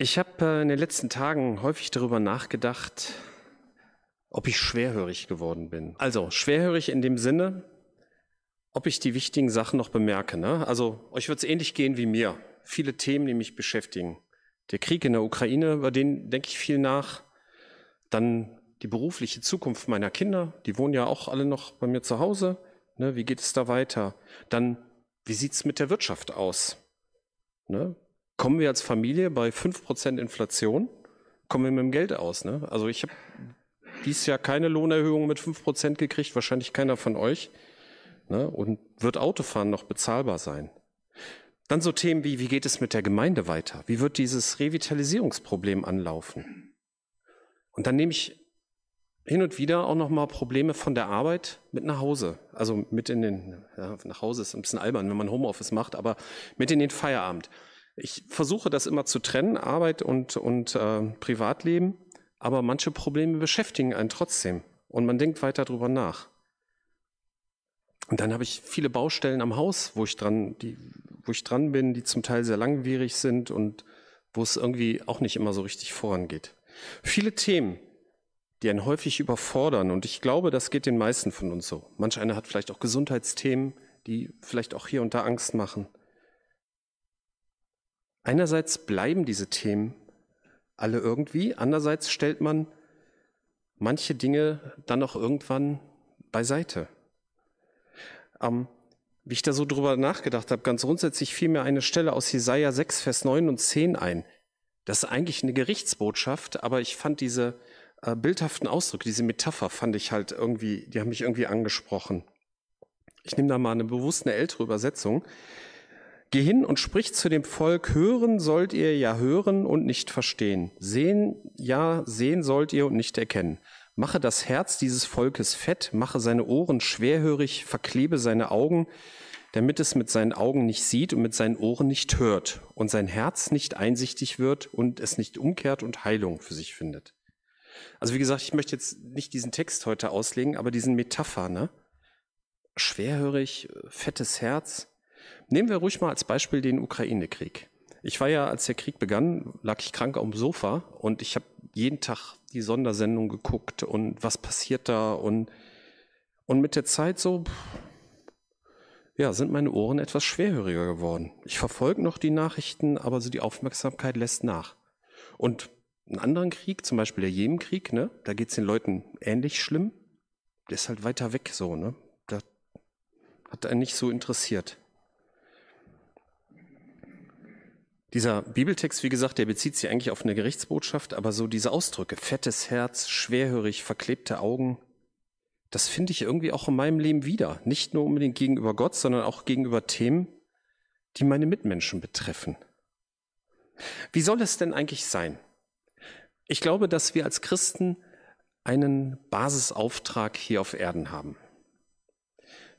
Ich habe äh, in den letzten Tagen häufig darüber nachgedacht, ob ich schwerhörig geworden bin. Also schwerhörig in dem Sinne, ob ich die wichtigen Sachen noch bemerke. Ne? Also euch wird es ähnlich gehen wie mir. Viele Themen, die mich beschäftigen. Der Krieg in der Ukraine, über den denke ich viel nach. Dann die berufliche Zukunft meiner Kinder, die wohnen ja auch alle noch bei mir zu Hause. Ne? Wie geht es da weiter? Dann, wie sieht's mit der Wirtschaft aus? Ne? Kommen wir als Familie bei 5% Inflation, kommen wir mit dem Geld aus. Ne? Also ich habe dieses Jahr keine Lohnerhöhung mit 5% gekriegt, wahrscheinlich keiner von euch. Ne? Und wird Autofahren noch bezahlbar sein? Dann so Themen wie, wie geht es mit der Gemeinde weiter? Wie wird dieses Revitalisierungsproblem anlaufen? Und dann nehme ich hin und wieder auch noch mal Probleme von der Arbeit mit nach Hause. Also mit in den, ja, nach Hause ist ein bisschen albern, wenn man Homeoffice macht, aber mit in den Feierabend. Ich versuche das immer zu trennen, Arbeit und, und äh, Privatleben, aber manche Probleme beschäftigen einen trotzdem und man denkt weiter drüber nach. Und dann habe ich viele Baustellen am Haus, wo ich dran, die, wo ich dran bin, die zum Teil sehr langwierig sind und wo es irgendwie auch nicht immer so richtig vorangeht. Viele Themen, die einen häufig überfordern und ich glaube, das geht den meisten von uns so. Manch einer hat vielleicht auch Gesundheitsthemen, die vielleicht auch hier und da Angst machen. Einerseits bleiben diese Themen alle irgendwie, andererseits stellt man manche Dinge dann auch irgendwann beiseite. Ähm, wie ich da so drüber nachgedacht habe, ganz grundsätzlich fiel mir eine Stelle aus Jesaja 6, Vers 9 und 10 ein. Das ist eigentlich eine Gerichtsbotschaft, aber ich fand diese äh, bildhaften Ausdrücke, diese Metapher fand ich halt irgendwie, die haben mich irgendwie angesprochen. Ich nehme da mal eine bewusst eine ältere Übersetzung. Geh hin und sprich zu dem Volk, hören sollt ihr ja hören und nicht verstehen. Sehen, ja, sehen sollt ihr und nicht erkennen. Mache das Herz dieses Volkes fett, mache seine Ohren schwerhörig, verklebe seine Augen, damit es mit seinen Augen nicht sieht und mit seinen Ohren nicht hört und sein Herz nicht einsichtig wird und es nicht umkehrt und Heilung für sich findet. Also wie gesagt, ich möchte jetzt nicht diesen Text heute auslegen, aber diesen Metapher, ne? Schwerhörig, fettes Herz, Nehmen wir ruhig mal als Beispiel den Ukraine-Krieg. Ich war ja, als der Krieg begann, lag ich krank auf dem Sofa und ich habe jeden Tag die Sondersendung geguckt und was passiert da und, und mit der Zeit so, ja, sind meine Ohren etwas schwerhöriger geworden. Ich verfolge noch die Nachrichten, aber so die Aufmerksamkeit lässt nach. Und einen anderen Krieg, zum Beispiel der Jemenkrieg, ne, da geht's den Leuten ähnlich schlimm. Der ist halt weiter weg so, ne? Da hat er nicht so interessiert. Dieser Bibeltext, wie gesagt, der bezieht sich eigentlich auf eine Gerichtsbotschaft, aber so diese Ausdrücke, fettes Herz, schwerhörig, verklebte Augen, das finde ich irgendwie auch in meinem Leben wieder. Nicht nur unbedingt gegenüber Gott, sondern auch gegenüber Themen, die meine Mitmenschen betreffen. Wie soll es denn eigentlich sein? Ich glaube, dass wir als Christen einen Basisauftrag hier auf Erden haben.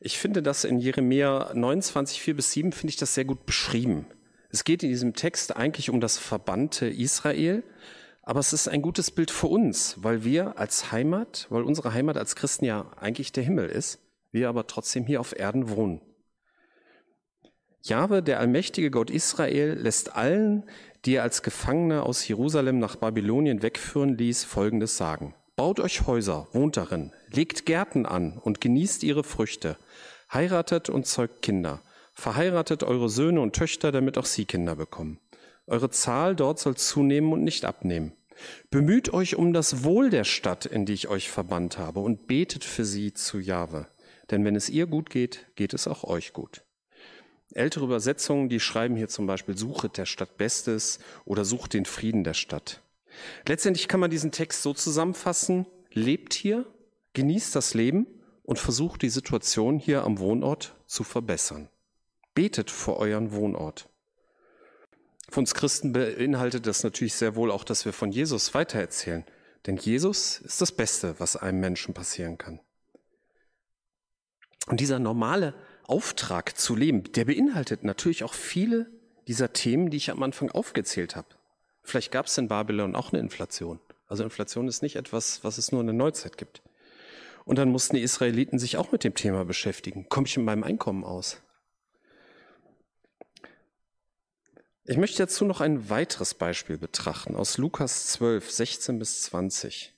Ich finde das in Jeremia 29, 4 bis 7, finde ich das sehr gut beschrieben. Es geht in diesem Text eigentlich um das verbannte Israel, aber es ist ein gutes Bild für uns, weil wir als Heimat, weil unsere Heimat als Christen ja eigentlich der Himmel ist, wir aber trotzdem hier auf Erden wohnen. Jahwe, der allmächtige Gott Israel, lässt allen, die er als Gefangene aus Jerusalem nach Babylonien wegführen ließ, Folgendes sagen. Baut euch Häuser, wohnt darin, legt Gärten an und genießt ihre Früchte, heiratet und zeugt Kinder, Verheiratet eure Söhne und Töchter, damit auch sie Kinder bekommen. Eure Zahl dort soll zunehmen und nicht abnehmen. Bemüht euch um das Wohl der Stadt, in die ich euch verbannt habe, und betet für sie zu Jahwe. Denn wenn es ihr gut geht, geht es auch euch gut. Ältere Übersetzungen, die schreiben hier zum Beispiel, suchet der Stadt Bestes oder sucht den Frieden der Stadt. Letztendlich kann man diesen Text so zusammenfassen, lebt hier, genießt das Leben und versucht die Situation hier am Wohnort zu verbessern. Betet vor euren Wohnort. Für uns Christen beinhaltet das natürlich sehr wohl auch, dass wir von Jesus weitererzählen. Denn Jesus ist das Beste, was einem Menschen passieren kann. Und dieser normale Auftrag zu leben, der beinhaltet natürlich auch viele dieser Themen, die ich am Anfang aufgezählt habe. Vielleicht gab es in Babylon auch eine Inflation. Also Inflation ist nicht etwas, was es nur in der Neuzeit gibt. Und dann mussten die Israeliten sich auch mit dem Thema beschäftigen. Komme ich mit meinem Einkommen aus? Ich möchte dazu noch ein weiteres Beispiel betrachten aus Lukas 12, 16 bis 20.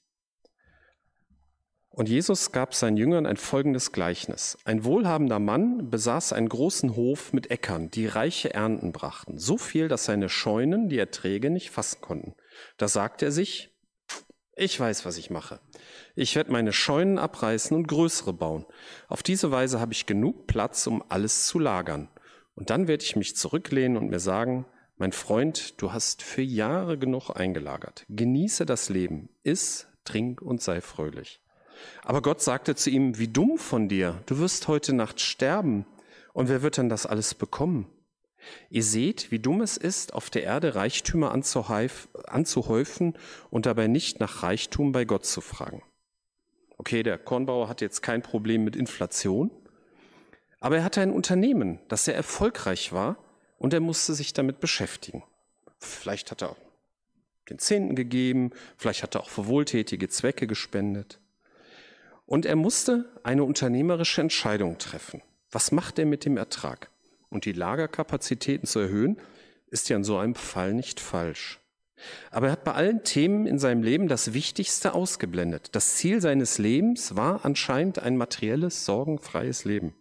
Und Jesus gab seinen Jüngern ein folgendes Gleichnis. Ein wohlhabender Mann besaß einen großen Hof mit Äckern, die reiche Ernten brachten, so viel, dass seine Scheunen die Erträge nicht fassen konnten. Da sagte er sich, ich weiß, was ich mache. Ich werde meine Scheunen abreißen und größere bauen. Auf diese Weise habe ich genug Platz, um alles zu lagern. Und dann werde ich mich zurücklehnen und mir sagen, mein Freund, du hast für Jahre genug eingelagert. Genieße das Leben, iss, trink und sei fröhlich. Aber Gott sagte zu ihm, wie dumm von dir, du wirst heute Nacht sterben. Und wer wird dann das alles bekommen? Ihr seht, wie dumm es ist, auf der Erde Reichtümer anzuhäufen und dabei nicht nach Reichtum bei Gott zu fragen. Okay, der Kornbauer hat jetzt kein Problem mit Inflation, aber er hatte ein Unternehmen, das sehr erfolgreich war und er musste sich damit beschäftigen. Vielleicht hat er den Zehnten gegeben, vielleicht hat er auch für wohltätige Zwecke gespendet. Und er musste eine unternehmerische Entscheidung treffen. Was macht er mit dem Ertrag? Und die Lagerkapazitäten zu erhöhen, ist ja in so einem Fall nicht falsch. Aber er hat bei allen Themen in seinem Leben das Wichtigste ausgeblendet. Das Ziel seines Lebens war anscheinend ein materielles, sorgenfreies Leben.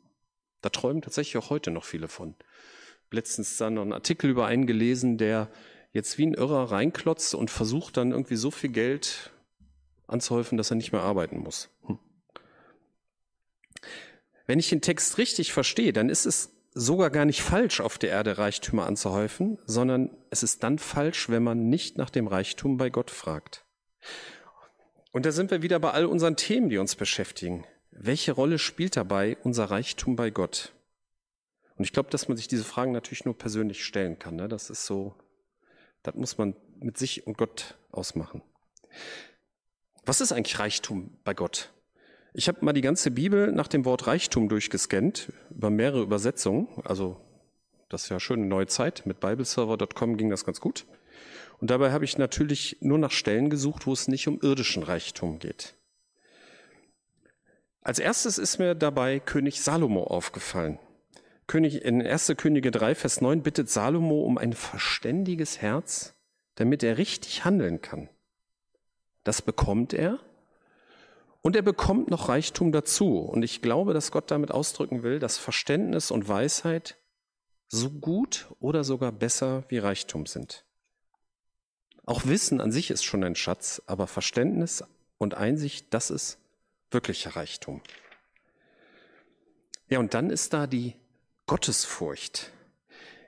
Da träumen tatsächlich auch heute noch viele von letztens dann noch einen Artikel über einen gelesen, der jetzt wie ein Irrer reinklotzt und versucht dann irgendwie so viel Geld anzuhäufen, dass er nicht mehr arbeiten muss. Hm. Wenn ich den Text richtig verstehe, dann ist es sogar gar nicht falsch, auf der Erde Reichtümer anzuhäufen, sondern es ist dann falsch, wenn man nicht nach dem Reichtum bei Gott fragt. Und da sind wir wieder bei all unseren Themen, die uns beschäftigen. Welche Rolle spielt dabei unser Reichtum bei Gott? Und ich glaube, dass man sich diese Fragen natürlich nur persönlich stellen kann. Ne? Das ist so, das muss man mit sich und Gott ausmachen. Was ist eigentlich Reichtum bei Gott? Ich habe mal die ganze Bibel nach dem Wort Reichtum durchgescannt, über mehrere Übersetzungen. Also das ist ja schön neue Zeit. Mit bibleserver.com ging das ganz gut. Und dabei habe ich natürlich nur nach Stellen gesucht, wo es nicht um irdischen Reichtum geht. Als erstes ist mir dabei König Salomo aufgefallen. König, in 1. Könige 3, Vers 9 bittet Salomo um ein verständiges Herz, damit er richtig handeln kann. Das bekommt er. Und er bekommt noch Reichtum dazu. Und ich glaube, dass Gott damit ausdrücken will, dass Verständnis und Weisheit so gut oder sogar besser wie Reichtum sind. Auch Wissen an sich ist schon ein Schatz, aber Verständnis und Einsicht, das ist wirklicher Reichtum. Ja, und dann ist da die Gottesfurcht.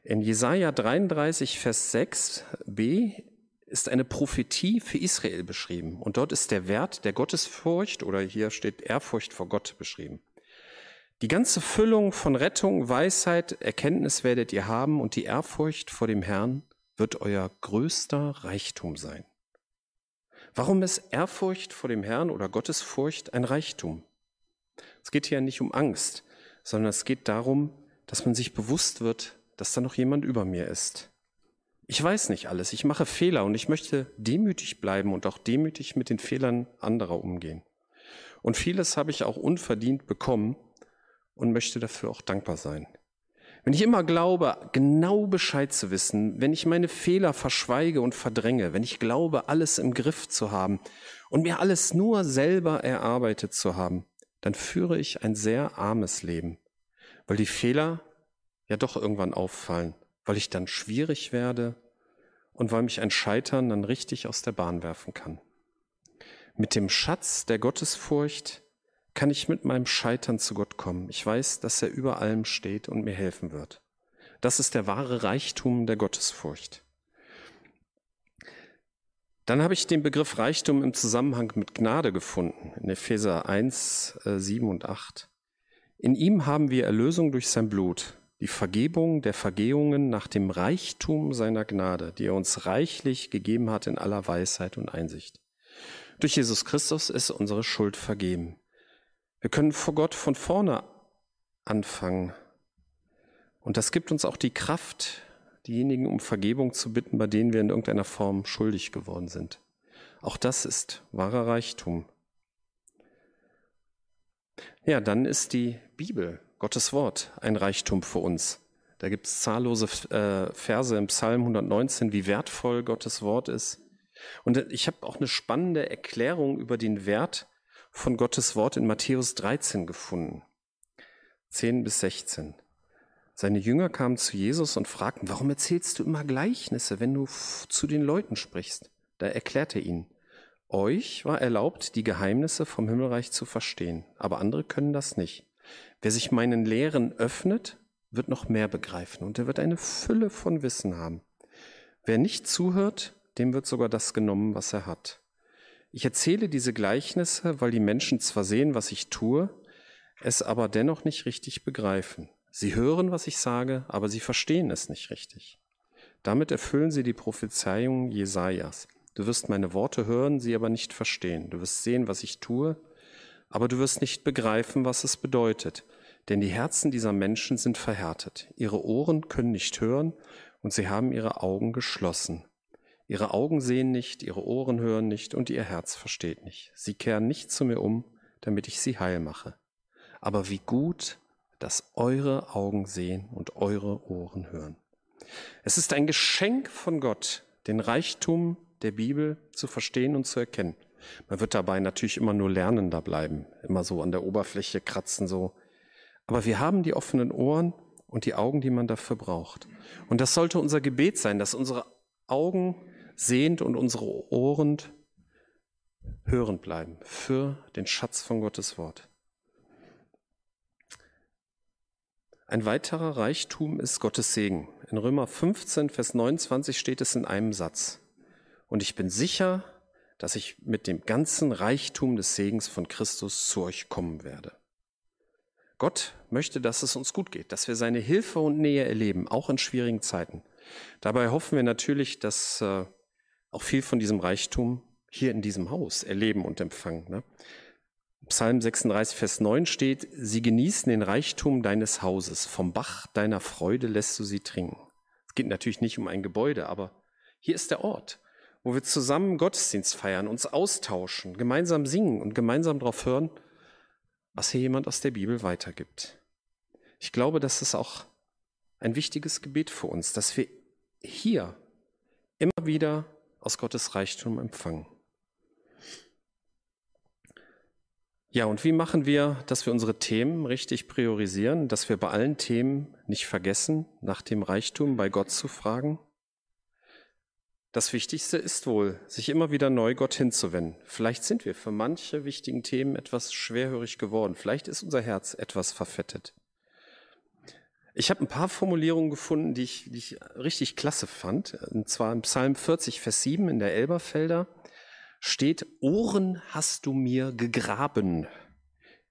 In Jesaja 33, Vers 6b ist eine Prophetie für Israel beschrieben. Und dort ist der Wert der Gottesfurcht oder hier steht Ehrfurcht vor Gott beschrieben. Die ganze Füllung von Rettung, Weisheit, Erkenntnis werdet ihr haben und die Ehrfurcht vor dem Herrn wird euer größter Reichtum sein. Warum ist Ehrfurcht vor dem Herrn oder Gottesfurcht ein Reichtum? Es geht hier nicht um Angst, sondern es geht darum, dass man sich bewusst wird, dass da noch jemand über mir ist. Ich weiß nicht alles, ich mache Fehler und ich möchte demütig bleiben und auch demütig mit den Fehlern anderer umgehen. Und vieles habe ich auch unverdient bekommen und möchte dafür auch dankbar sein. Wenn ich immer glaube, genau Bescheid zu wissen, wenn ich meine Fehler verschweige und verdränge, wenn ich glaube, alles im Griff zu haben und mir alles nur selber erarbeitet zu haben, dann führe ich ein sehr armes Leben weil die Fehler ja doch irgendwann auffallen, weil ich dann schwierig werde und weil mich ein Scheitern dann richtig aus der Bahn werfen kann. Mit dem Schatz der Gottesfurcht kann ich mit meinem Scheitern zu Gott kommen. Ich weiß, dass er über allem steht und mir helfen wird. Das ist der wahre Reichtum der Gottesfurcht. Dann habe ich den Begriff Reichtum im Zusammenhang mit Gnade gefunden, in Epheser 1, 7 äh, und 8. In ihm haben wir Erlösung durch sein Blut, die Vergebung der Vergehungen nach dem Reichtum seiner Gnade, die er uns reichlich gegeben hat in aller Weisheit und Einsicht. Durch Jesus Christus ist unsere Schuld vergeben. Wir können vor Gott von vorne anfangen. Und das gibt uns auch die Kraft, diejenigen um Vergebung zu bitten, bei denen wir in irgendeiner Form schuldig geworden sind. Auch das ist wahrer Reichtum. Ja, dann ist die Bibel, Gottes Wort, ein Reichtum für uns. Da gibt es zahllose äh, Verse im Psalm 119, wie wertvoll Gottes Wort ist. Und ich habe auch eine spannende Erklärung über den Wert von Gottes Wort in Matthäus 13 gefunden. 10 bis 16. Seine Jünger kamen zu Jesus und fragten, warum erzählst du immer Gleichnisse, wenn du zu den Leuten sprichst? Da erklärte er ihnen, euch war erlaubt, die Geheimnisse vom Himmelreich zu verstehen, aber andere können das nicht. Wer sich meinen Lehren öffnet, wird noch mehr begreifen und er wird eine Fülle von Wissen haben. Wer nicht zuhört, dem wird sogar das genommen, was er hat. Ich erzähle diese Gleichnisse, weil die Menschen zwar sehen, was ich tue, es aber dennoch nicht richtig begreifen. Sie hören, was ich sage, aber sie verstehen es nicht richtig. Damit erfüllen sie die Prophezeiung Jesajas. Du wirst meine Worte hören, sie aber nicht verstehen. Du wirst sehen, was ich tue, aber du wirst nicht begreifen, was es bedeutet. Denn die Herzen dieser Menschen sind verhärtet. Ihre Ohren können nicht hören und sie haben ihre Augen geschlossen. Ihre Augen sehen nicht, ihre Ohren hören nicht und ihr Herz versteht nicht. Sie kehren nicht zu mir um, damit ich sie heil mache. Aber wie gut, dass eure Augen sehen und eure Ohren hören. Es ist ein Geschenk von Gott, den Reichtum der Bibel zu verstehen und zu erkennen. Man wird dabei natürlich immer nur lernender bleiben, immer so an der Oberfläche kratzen, so. Aber wir haben die offenen Ohren und die Augen, die man dafür braucht. Und das sollte unser Gebet sein, dass unsere Augen sehend und unsere Ohren hörend bleiben für den Schatz von Gottes Wort. Ein weiterer Reichtum ist Gottes Segen. In Römer 15, Vers 29 steht es in einem Satz. Und ich bin sicher, dass ich mit dem ganzen Reichtum des Segens von Christus zu euch kommen werde. Gott möchte, dass es uns gut geht, dass wir seine Hilfe und Nähe erleben, auch in schwierigen Zeiten. Dabei hoffen wir natürlich, dass äh, auch viel von diesem Reichtum hier in diesem Haus erleben und empfangen. Ne? Psalm 36, Vers 9 steht, sie genießen den Reichtum deines Hauses, vom Bach deiner Freude lässt du sie trinken. Es geht natürlich nicht um ein Gebäude, aber hier ist der Ort, wo wir zusammen Gottesdienst feiern, uns austauschen, gemeinsam singen und gemeinsam darauf hören, was hier jemand aus der Bibel weitergibt. Ich glaube, das ist auch ein wichtiges Gebet für uns, dass wir hier immer wieder aus Gottes Reichtum empfangen. Ja, und wie machen wir, dass wir unsere Themen richtig priorisieren, dass wir bei allen Themen nicht vergessen, nach dem Reichtum bei Gott zu fragen? Das Wichtigste ist wohl, sich immer wieder neu Gott hinzuwenden. Vielleicht sind wir für manche wichtigen Themen etwas schwerhörig geworden. Vielleicht ist unser Herz etwas verfettet. Ich habe ein paar Formulierungen gefunden, die ich, die ich richtig klasse fand. Und zwar im Psalm 40, Vers 7 in der Elberfelder steht, Ohren hast du mir gegraben.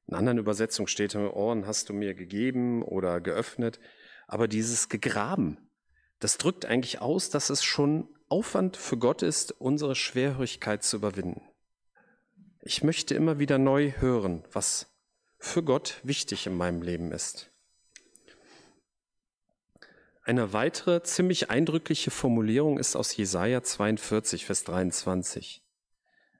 In anderen Übersetzungen steht, Ohren hast du mir gegeben oder geöffnet. Aber dieses gegraben, das drückt eigentlich aus, dass es schon Aufwand für Gott ist, unsere Schwerhörigkeit zu überwinden. Ich möchte immer wieder neu hören, was für Gott wichtig in meinem Leben ist. Eine weitere ziemlich eindrückliche Formulierung ist aus Jesaja 42, Vers 23.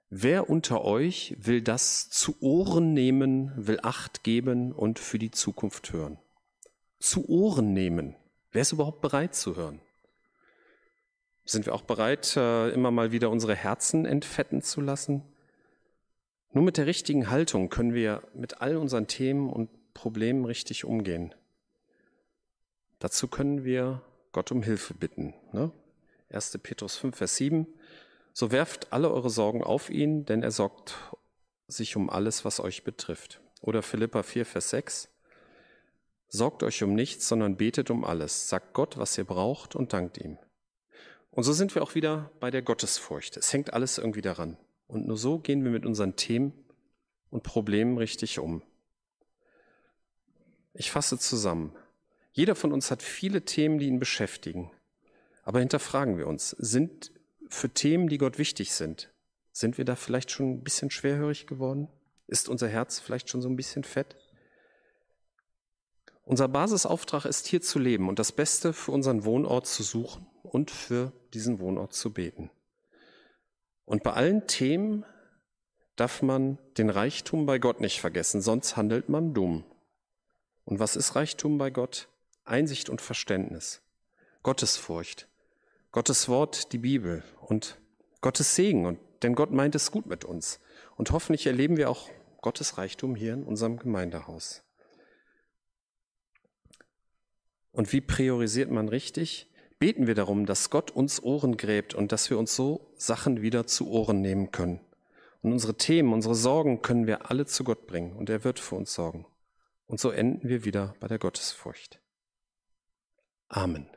Wer unter euch will das zu Ohren nehmen, will Acht geben und für die Zukunft hören? Zu Ohren nehmen. Wer ist überhaupt bereit zu hören? Sind wir auch bereit, äh, immer mal wieder unsere Herzen entfetten zu lassen? Nur mit der richtigen Haltung können wir mit all unseren Themen und Problemen richtig umgehen. Dazu können wir Gott um Hilfe bitten. Ne? 1. Petrus 5, Vers 7. So werft alle eure Sorgen auf ihn, denn er sorgt sich um alles, was euch betrifft. Oder Philippa 4, Vers 6. Sorgt euch um nichts, sondern betet um alles. Sagt Gott, was ihr braucht und dankt ihm. Und so sind wir auch wieder bei der Gottesfurcht. Es hängt alles irgendwie daran. Und nur so gehen wir mit unseren Themen und Problemen richtig um. Ich fasse zusammen. Jeder von uns hat viele Themen, die ihn beschäftigen. Aber hinterfragen wir uns, sind für Themen, die Gott wichtig sind, sind wir da vielleicht schon ein bisschen schwerhörig geworden? Ist unser Herz vielleicht schon so ein bisschen fett? Unser Basisauftrag ist hier zu leben und das Beste für unseren Wohnort zu suchen und für diesen Wohnort zu beten. Und bei allen Themen darf man den Reichtum bei Gott nicht vergessen, sonst handelt man dumm. Und was ist Reichtum bei Gott? Einsicht und Verständnis, Gottesfurcht, Gottes Wort, die Bibel und Gottes Segen. Und, denn Gott meint es gut mit uns. Und hoffentlich erleben wir auch Gottes Reichtum hier in unserem Gemeindehaus. Und wie priorisiert man richtig? Beten wir darum, dass Gott uns Ohren gräbt und dass wir uns so Sachen wieder zu Ohren nehmen können. Und unsere Themen, unsere Sorgen können wir alle zu Gott bringen und er wird für uns sorgen. Und so enden wir wieder bei der Gottesfurcht. Amen.